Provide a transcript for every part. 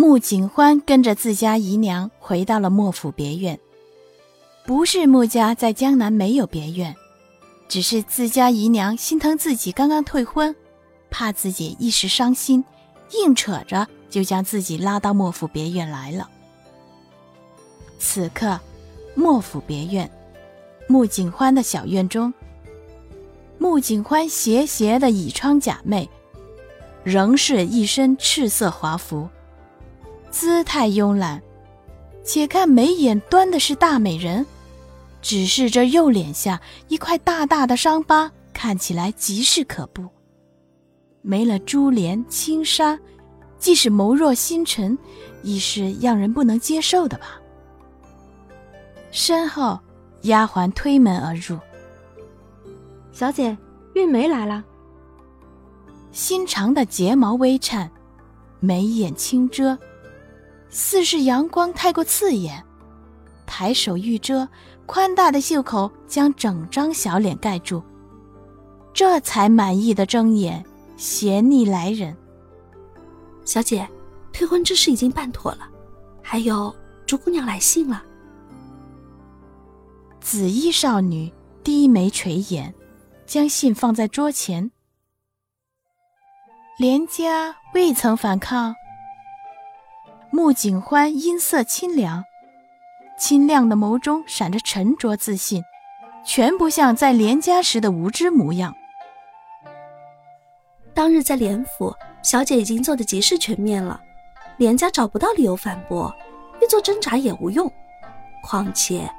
穆景欢跟着自家姨娘回到了莫府别院。不是穆家在江南没有别院，只是自家姨娘心疼自己刚刚退婚，怕自己一时伤心，硬扯着就将自己拉到莫府别院来了。此刻，莫府别院，穆景欢的小院中，穆景欢斜斜的倚窗假寐，仍是一身赤色华服。姿态慵懒，且看眉眼端的是大美人，只是这右脸下一块大大的伤疤，看起来极是可怖。没了珠帘轻纱，即使眸若星辰，亦是让人不能接受的吧。身后，丫鬟推门而入：“小姐，玉梅来了。”心长的睫毛微颤，眉眼轻遮。似是阳光太过刺眼，抬手欲遮，宽大的袖口将整张小脸盖住，这才满意的睁眼，斜睨来人。小姐，退婚之事已经办妥了，还有竹姑娘来信了。紫衣少女低眉垂眼，将信放在桌前。连家未曾反抗。穆景欢音色清凉，清亮的眸中闪着沉着自信，全不像在连家时的无知模样。当日在连府，小姐已经做的极是全面了，连家找不到理由反驳，欲做挣扎也无用。况且，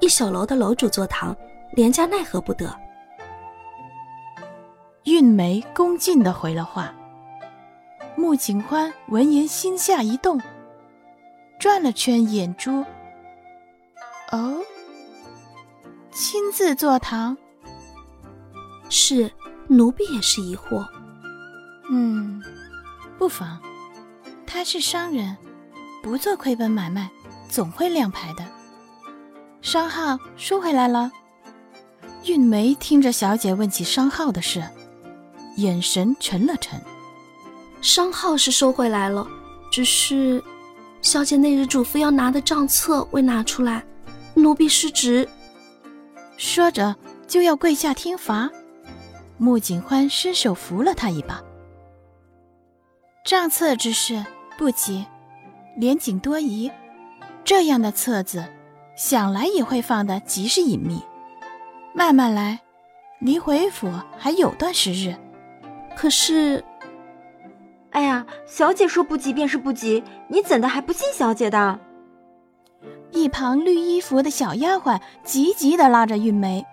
一小楼的楼主坐堂，连家奈何不得？韵梅恭敬的回了话。穆景欢闻言心下一动。转了圈眼珠，哦，亲自坐堂，是奴婢也是疑惑。嗯，不妨，他是商人，不做亏本买卖，总会亮牌的。商号收回来了。韵梅听着小姐问起商号的事，眼神沉了沉。商号是收回来了，只是。小姐那日嘱咐要拿的账册未拿出来，奴婢失职。说着就要跪下听罚，穆景欢伸手扶了他一把。账册之事不急，连景多疑，这样的册子，想来也会放得极是隐秘。慢慢来，离回府还有段时日。可是。哎呀，小姐说不急便是不急，你怎的还不信小姐的？一旁绿衣服的小丫鬟急急的拉着韵梅。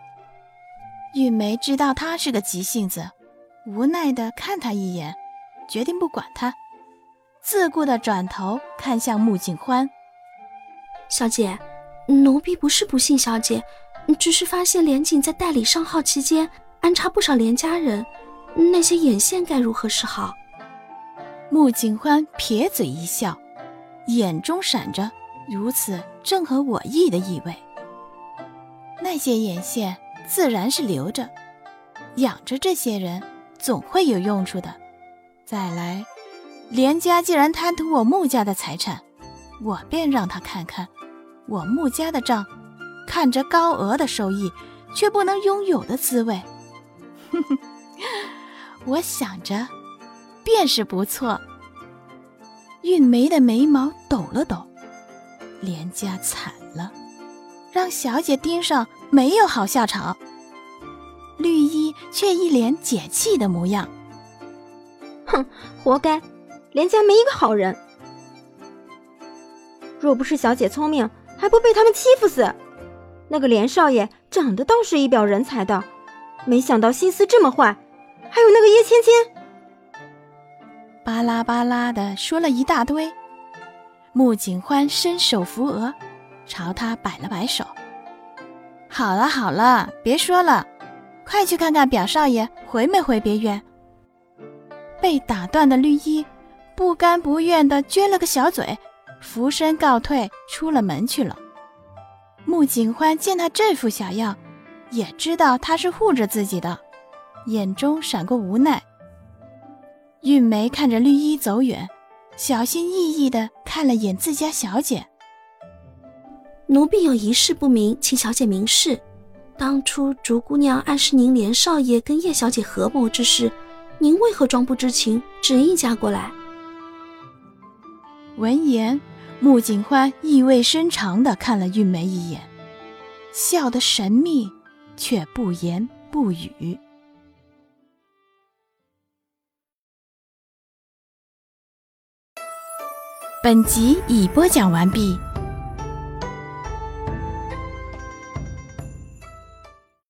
韵梅知道她是个急性子，无奈的看她一眼，决定不管她，自顾的转头看向穆景欢：“小姐，奴婢不是不信小姐，只是发现连锦在代理上号期间安插不少连家人，那些眼线该如何是好？”穆景欢撇嘴一笑，眼中闪着如此正合我意的意味。那些眼线自然是留着，养着这些人总会有用处的。再来，连家既然贪图我穆家的财产，我便让他看看我穆家的账，看着高额的收益，却不能拥有的滋味。哼 哼，我想着。便是不错。韵梅的眉毛抖了抖，连家惨了，让小姐盯上没有好下场。绿衣却一脸解气的模样，哼，活该，连家没一个好人。若不是小姐聪明，还不被他们欺负死。那个连少爷长得倒是一表人才的，没想到心思这么坏。还有那个叶芊芊。巴拉巴拉的说了一大堆，穆景欢伸手扶额，朝他摆了摆手：“好了好了，别说了，快去看看表少爷回没回别院。”被打断的绿衣不甘不愿地撅了个小嘴，俯身告退，出了门去了。穆景欢见他这副小样，也知道他是护着自己的，眼中闪过无奈。韵梅看着绿衣走远，小心翼翼的看了眼自家小姐。奴婢有一事不明，请小姐明示。当初竹姑娘暗示您连少爷跟叶小姐合谋之事，您为何装不知情，执意嫁过来？闻言，穆景欢意味深长的看了韵梅一眼，笑得神秘，却不言不语。本集已播讲完毕。